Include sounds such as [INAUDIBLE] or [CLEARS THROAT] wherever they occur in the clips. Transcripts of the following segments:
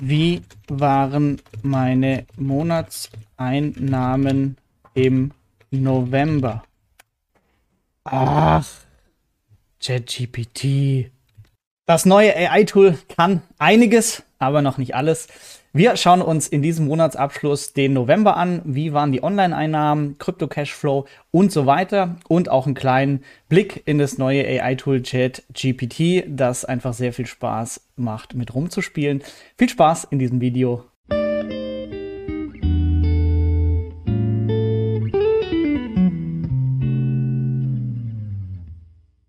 Wie waren meine Monatseinnahmen im November? Ach, ChatGPT. Das neue AI-Tool kann einiges, aber noch nicht alles. Wir schauen uns in diesem Monatsabschluss den November an. Wie waren die Online-Einnahmen, Krypto-Cashflow und so weiter. Und auch einen kleinen Blick in das neue AI-Tool ChatGPT, das einfach sehr viel Spaß macht, mit rumzuspielen. Viel Spaß in diesem Video.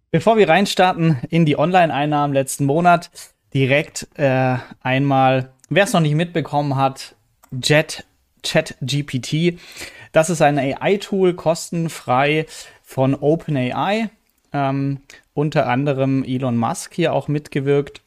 Bevor wir reinstarten in die Online-Einnahmen letzten Monat, direkt äh, einmal, wer es noch nicht mitbekommen hat, Jet ChatGPT. Das ist ein AI-Tool, kostenfrei von OpenAI. Ähm, unter anderem Elon Musk hier auch mitgewirkt.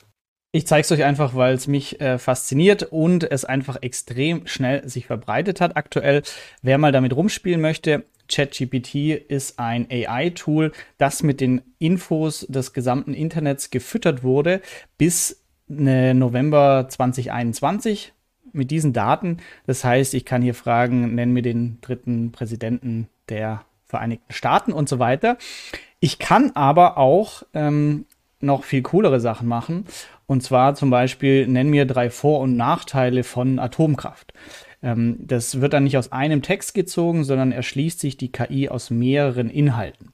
Ich zeige es euch einfach, weil es mich äh, fasziniert und es einfach extrem schnell sich verbreitet hat aktuell. Wer mal damit rumspielen möchte, ChatGPT ist ein AI-Tool, das mit den Infos des gesamten Internets gefüttert wurde bis November 2021 mit diesen Daten. Das heißt, ich kann hier fragen, nenn mir den dritten Präsidenten der Vereinigten Staaten und so weiter. Ich kann aber auch ähm, noch viel coolere Sachen machen. Und zwar zum Beispiel, nenn mir drei Vor- und Nachteile von Atomkraft. Ähm, das wird dann nicht aus einem Text gezogen, sondern erschließt sich die KI aus mehreren Inhalten.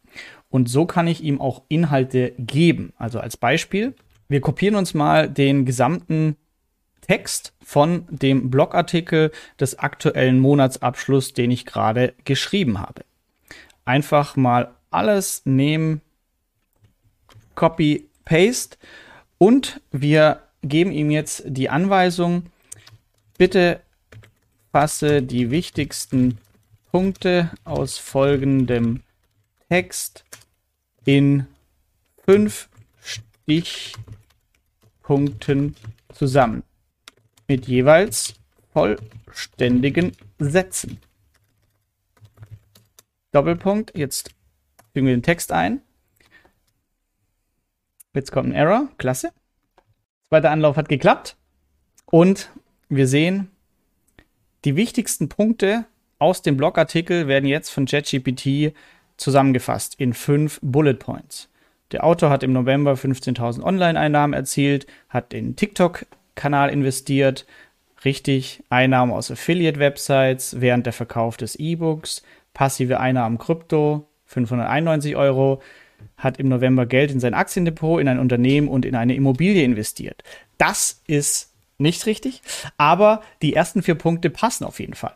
Und so kann ich ihm auch Inhalte geben. Also als Beispiel, wir kopieren uns mal den gesamten Text von dem Blogartikel des aktuellen Monatsabschlusses, den ich gerade geschrieben habe. Einfach mal alles nehmen, Copy, Paste und wir geben ihm jetzt die Anweisung, bitte fasse die wichtigsten Punkte aus folgendem Text in fünf Stichpunkten zusammen mit jeweils vollständigen Sätzen. Doppelpunkt, jetzt fügen wir den Text ein. Jetzt kommt ein Error, klasse. Zweiter Anlauf hat geklappt und wir sehen, die wichtigsten Punkte aus dem Blogartikel werden jetzt von ChatGPT zusammengefasst in fünf Bullet Points. Der Autor hat im November 15.000 Online-Einnahmen erzielt, hat in TikTok-Kanal investiert, richtig Einnahmen aus Affiliate-Websites während der Verkauf des E-Books, passive Einnahmen Krypto, 591 Euro, hat im November Geld in sein Aktiendepot, in ein Unternehmen und in eine Immobilie investiert. Das ist nicht richtig, aber die ersten vier Punkte passen auf jeden Fall.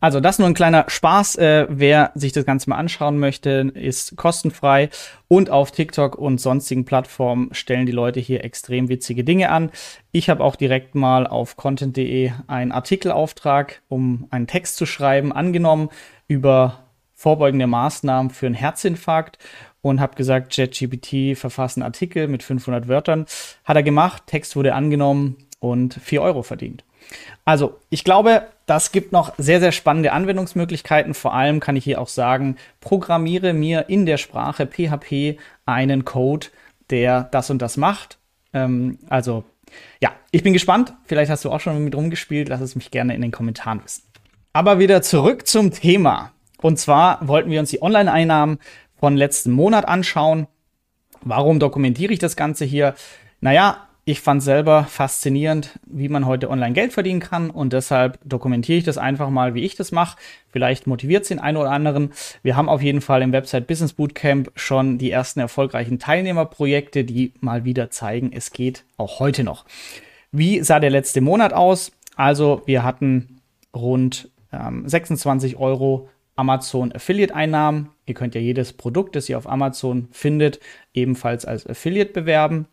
Also das nur ein kleiner Spaß. Äh, wer sich das Ganze mal anschauen möchte, ist kostenfrei und auf TikTok und sonstigen Plattformen stellen die Leute hier extrem witzige Dinge an. Ich habe auch direkt mal auf content.de einen Artikelauftrag, um einen Text zu schreiben, angenommen über vorbeugende Maßnahmen für einen Herzinfarkt und habe gesagt, JetGPT verfasst einen Artikel mit 500 Wörtern. Hat er gemacht, Text wurde angenommen und 4 Euro verdient. Also, ich glaube, das gibt noch sehr, sehr spannende Anwendungsmöglichkeiten. Vor allem kann ich hier auch sagen, programmiere mir in der Sprache PHP einen Code, der das und das macht. Ähm, also, ja, ich bin gespannt. Vielleicht hast du auch schon mit rumgespielt. Lass es mich gerne in den Kommentaren wissen. Aber wieder zurück zum Thema. Und zwar wollten wir uns die Online-Einnahmen von letzten Monat anschauen. Warum dokumentiere ich das Ganze hier? Naja, ich fand selber faszinierend, wie man heute online Geld verdienen kann und deshalb dokumentiere ich das einfach mal, wie ich das mache. Vielleicht motiviert es den einen oder anderen. Wir haben auf jeden Fall im Website Business Bootcamp schon die ersten erfolgreichen Teilnehmerprojekte, die mal wieder zeigen, es geht auch heute noch. Wie sah der letzte Monat aus? Also wir hatten rund ähm, 26 Euro Amazon Affiliate-Einnahmen. Ihr könnt ja jedes Produkt, das ihr auf Amazon findet, ebenfalls als Affiliate bewerben.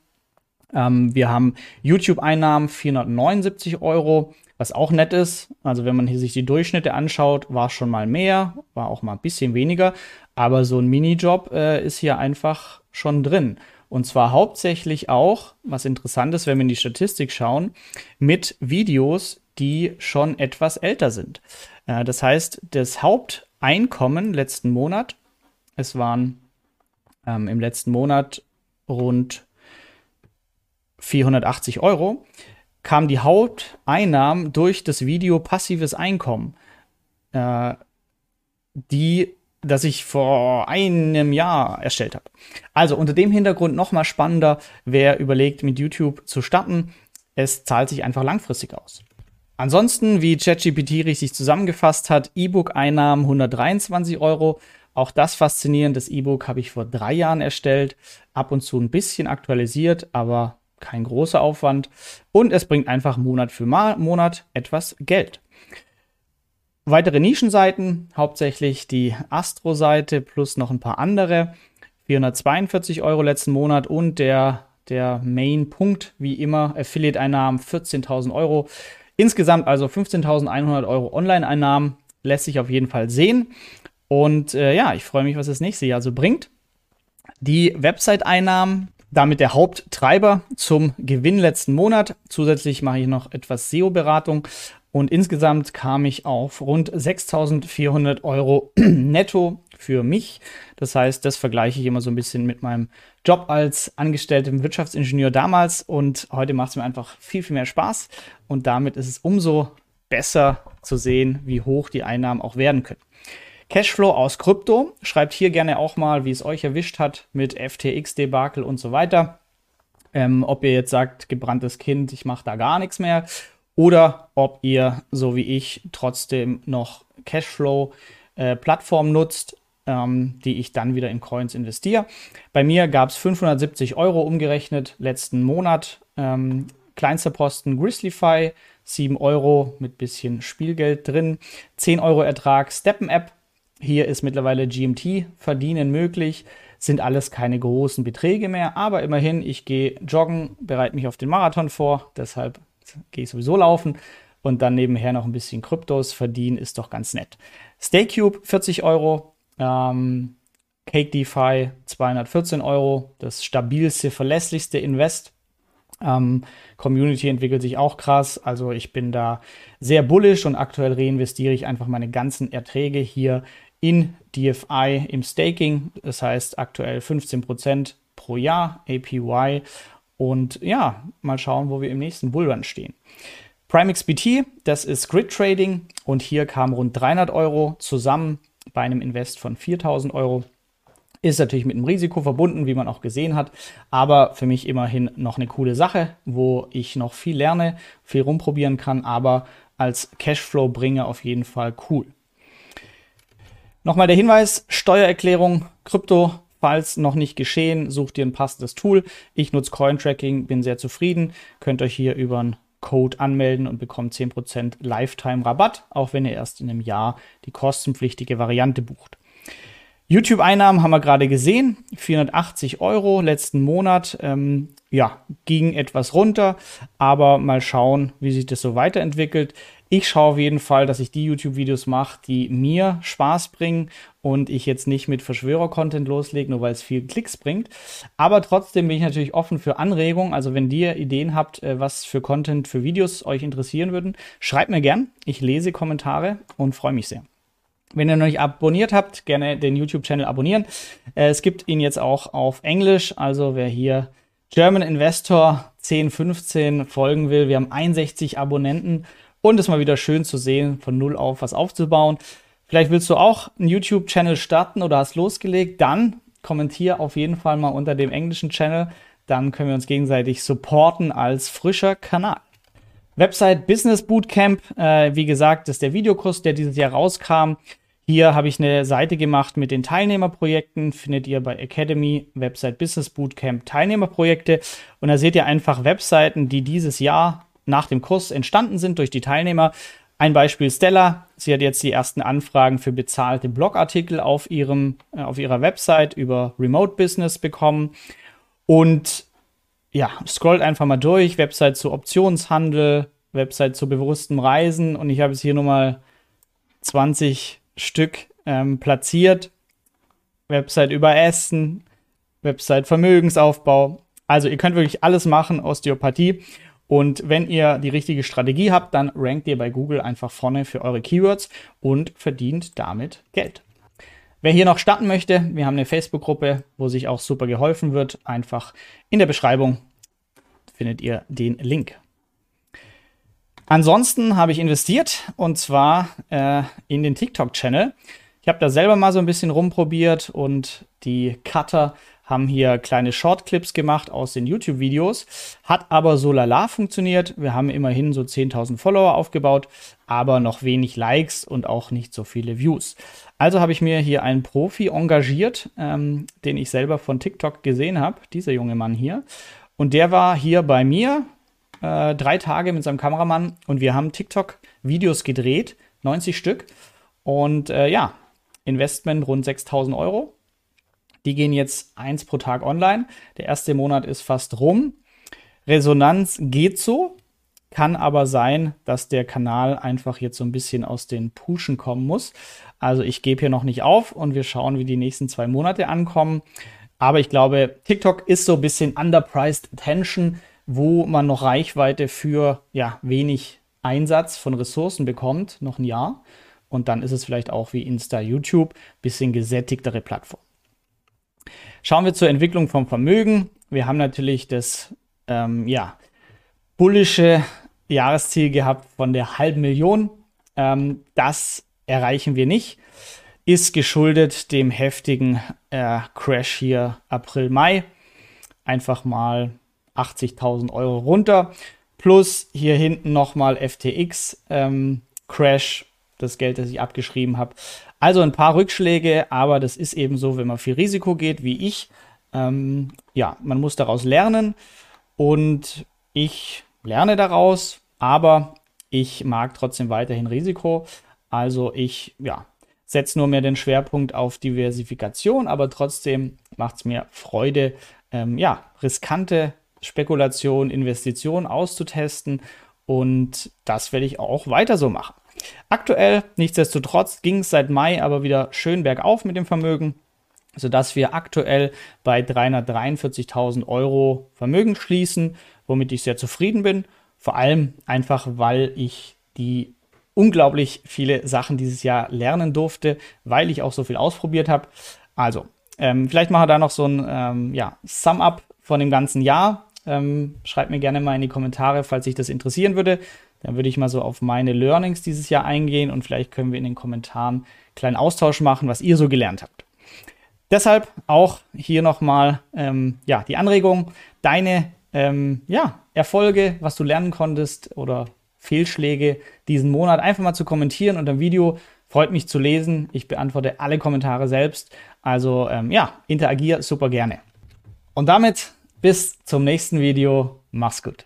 Ähm, wir haben YouTube-Einnahmen 479 Euro, was auch nett ist. Also wenn man hier sich die Durchschnitte anschaut, war schon mal mehr, war auch mal ein bisschen weniger. Aber so ein Minijob äh, ist hier einfach schon drin. Und zwar hauptsächlich auch, was interessant ist, wenn wir in die Statistik schauen, mit Videos, die schon etwas älter sind. Äh, das heißt, das Haupteinkommen letzten Monat, es waren ähm, im letzten Monat rund 480 Euro. kamen die Haupteinnahmen durch das Video Passives Einkommen, äh, die das ich vor einem Jahr erstellt habe. Also unter dem Hintergrund nochmal spannender, wer überlegt, mit YouTube zu starten. Es zahlt sich einfach langfristig aus. Ansonsten, wie ChatGPT richtig zusammengefasst hat, E-Book-Einnahmen 123 Euro. Auch das faszinierend. Das E-Book habe ich vor drei Jahren erstellt. Ab und zu ein bisschen aktualisiert, aber kein großer Aufwand. Und es bringt einfach Monat für Monat etwas Geld. Weitere Nischenseiten, hauptsächlich die Astro-Seite plus noch ein paar andere. 442 Euro letzten Monat und der, der Main-Punkt, wie immer, Affiliate-Einnahmen 14.000 Euro. Insgesamt also 15.100 Euro Online-Einnahmen, lässt sich auf jeden Fall sehen. Und äh, ja, ich freue mich, was das nächste Jahr so bringt. Die Website-Einnahmen, damit der Haupttreiber zum Gewinn letzten Monat. Zusätzlich mache ich noch etwas SEO-Beratung und insgesamt kam ich auf rund 6.400 Euro [CLEARS THROAT] netto für mich. Das heißt, das vergleiche ich immer so ein bisschen mit meinem Job als angestelltem Wirtschaftsingenieur damals. Und heute macht es mir einfach viel, viel mehr Spaß. Und damit ist es umso besser zu sehen, wie hoch die Einnahmen auch werden können. Cashflow aus Krypto. Schreibt hier gerne auch mal, wie es euch erwischt hat mit FTX-Debakel und so weiter. Ähm, ob ihr jetzt sagt, gebranntes Kind, ich mache da gar nichts mehr oder ob ihr, so wie ich, trotzdem noch Cashflow-Plattform äh, nutzt, ähm, die ich dann wieder in Coins investiere. Bei mir gab es 570 Euro umgerechnet letzten Monat. Ähm, kleinster Posten Grizzlyfy, 7 Euro mit bisschen Spielgeld drin, 10 Euro Ertrag Steppen App. Hier ist mittlerweile GMT verdienen möglich. Sind alles keine großen Beträge mehr, aber immerhin, ich gehe joggen, bereite mich auf den Marathon vor, deshalb gehe ich sowieso laufen und dann nebenher noch ein bisschen Kryptos verdienen, ist doch ganz nett. StayCube 40 Euro, ähm, Cake DeFi 214 Euro, das stabilste, verlässlichste Invest. Ähm, Community entwickelt sich auch krass, also ich bin da sehr bullish und aktuell reinvestiere ich einfach meine ganzen Erträge hier in DFI im Staking. Das heißt aktuell 15% pro Jahr APY und ja, mal schauen, wo wir im nächsten Bullrun stehen. PrimeXBT, das ist Grid Trading und hier kamen rund 300 Euro zusammen bei einem Invest von 4000 Euro. Ist natürlich mit einem Risiko verbunden, wie man auch gesehen hat, aber für mich immerhin noch eine coole Sache, wo ich noch viel lerne, viel rumprobieren kann, aber als Cashflow-Bringer auf jeden Fall cool. Nochmal der Hinweis: Steuererklärung, Krypto Falls noch nicht geschehen, sucht ihr ein passendes Tool. Ich nutze Cointracking, bin sehr zufrieden. Könnt euch hier über einen Code anmelden und bekommt 10% Lifetime-Rabatt, auch wenn ihr erst in einem Jahr die kostenpflichtige Variante bucht. YouTube-Einnahmen haben wir gerade gesehen, 480 Euro letzten Monat. Ähm, ja, ging etwas runter, aber mal schauen, wie sich das so weiterentwickelt. Ich schaue auf jeden Fall, dass ich die YouTube-Videos mache, die mir Spaß bringen und ich jetzt nicht mit Verschwörer-Content loslege, nur weil es viel Klicks bringt. Aber trotzdem bin ich natürlich offen für Anregungen. Also wenn ihr Ideen habt, äh, was für Content, für Videos euch interessieren würden, schreibt mir gern. Ich lese Kommentare und freue mich sehr. Wenn ihr noch nicht abonniert habt, gerne den YouTube-Channel abonnieren. Äh, es gibt ihn jetzt auch auf Englisch. Also wer hier German Investor 1015 folgen will, wir haben 61 Abonnenten und es mal wieder schön zu sehen, von null auf was aufzubauen. Vielleicht willst du auch einen YouTube-Channel starten oder hast losgelegt, dann kommentier auf jeden Fall mal unter dem englischen Channel. Dann können wir uns gegenseitig supporten als frischer Kanal. Website Business Bootcamp, äh, wie gesagt, ist der Videokurs, der dieses Jahr rauskam. Hier habe ich eine Seite gemacht mit den Teilnehmerprojekten. Findet ihr bei Academy Website Business Bootcamp Teilnehmerprojekte. Und da seht ihr einfach Webseiten, die dieses Jahr nach dem Kurs entstanden sind durch die Teilnehmer. Ein Beispiel Stella. Sie hat jetzt die ersten Anfragen für bezahlte Blogartikel auf, ihrem, äh, auf ihrer Website über Remote Business bekommen. Und ja, scrollt einfach mal durch. Website zu Optionshandel, Website zu bewusstem Reisen. Und ich habe es hier nochmal 20 Stück ähm, platziert. Website über Essen, Website Vermögensaufbau. Also ihr könnt wirklich alles machen, Osteopathie. Und wenn ihr die richtige Strategie habt, dann rankt ihr bei Google einfach vorne für eure Keywords und verdient damit Geld. Wer hier noch starten möchte, wir haben eine Facebook-Gruppe, wo sich auch super geholfen wird. Einfach in der Beschreibung findet ihr den Link. Ansonsten habe ich investiert und zwar äh, in den TikTok-Channel. Ich habe da selber mal so ein bisschen rumprobiert und die Cutter haben hier kleine Shortclips gemacht aus den YouTube-Videos, hat aber so lala funktioniert. Wir haben immerhin so 10.000 Follower aufgebaut, aber noch wenig Likes und auch nicht so viele Views. Also habe ich mir hier einen Profi engagiert, ähm, den ich selber von TikTok gesehen habe, dieser junge Mann hier. Und der war hier bei mir äh, drei Tage mit seinem Kameramann und wir haben TikTok-Videos gedreht, 90 Stück. Und äh, ja, Investment rund 6000 Euro. Die gehen jetzt eins pro Tag online. Der erste Monat ist fast rum. Resonanz geht so, kann aber sein, dass der Kanal einfach jetzt so ein bisschen aus den Puschen kommen muss. Also ich gebe hier noch nicht auf und wir schauen, wie die nächsten zwei Monate ankommen. Aber ich glaube, TikTok ist so ein bisschen underpriced attention, wo man noch Reichweite für ja, wenig Einsatz von Ressourcen bekommt, noch ein Jahr. Und dann ist es vielleicht auch wie Insta, YouTube, bisschen gesättigtere Plattform. Schauen wir zur Entwicklung vom Vermögen. Wir haben natürlich das ähm, ja, bullische Jahresziel gehabt von der halben Million. Ähm, das erreichen wir nicht. Ist geschuldet dem heftigen äh, Crash hier April, Mai. Einfach mal 80.000 Euro runter. Plus hier hinten nochmal FTX ähm, Crash, das Geld, das ich abgeschrieben habe. Also ein paar Rückschläge, aber das ist eben so, wenn man viel Risiko geht, wie ich. Ähm, ja, man muss daraus lernen und ich lerne daraus, aber ich mag trotzdem weiterhin Risiko. Also ich, ja, setze nur mehr den Schwerpunkt auf Diversifikation, aber trotzdem macht es mir Freude, ähm, ja, riskante Spekulation, Investition auszutesten und das werde ich auch weiter so machen. Aktuell, nichtsdestotrotz, ging es seit Mai aber wieder schön bergauf mit dem Vermögen, sodass wir aktuell bei 343.000 Euro Vermögen schließen, womit ich sehr zufrieden bin. Vor allem einfach, weil ich die unglaublich viele Sachen dieses Jahr lernen durfte, weil ich auch so viel ausprobiert habe. Also, ähm, vielleicht machen wir da noch so ein ähm, ja, Sum-up von dem ganzen Jahr. Ähm, schreibt mir gerne mal in die Kommentare, falls sich das interessieren würde. Dann würde ich mal so auf meine Learnings dieses Jahr eingehen und vielleicht können wir in den Kommentaren einen kleinen Austausch machen, was ihr so gelernt habt. Deshalb auch hier nochmal ähm, ja, die Anregung, deine ähm, ja, Erfolge, was du lernen konntest oder Fehlschläge diesen Monat einfach mal zu kommentieren unter dem Video. Freut mich zu lesen. Ich beantworte alle Kommentare selbst. Also ähm, ja, interagier super gerne. Und damit bis zum nächsten Video. Mach's gut.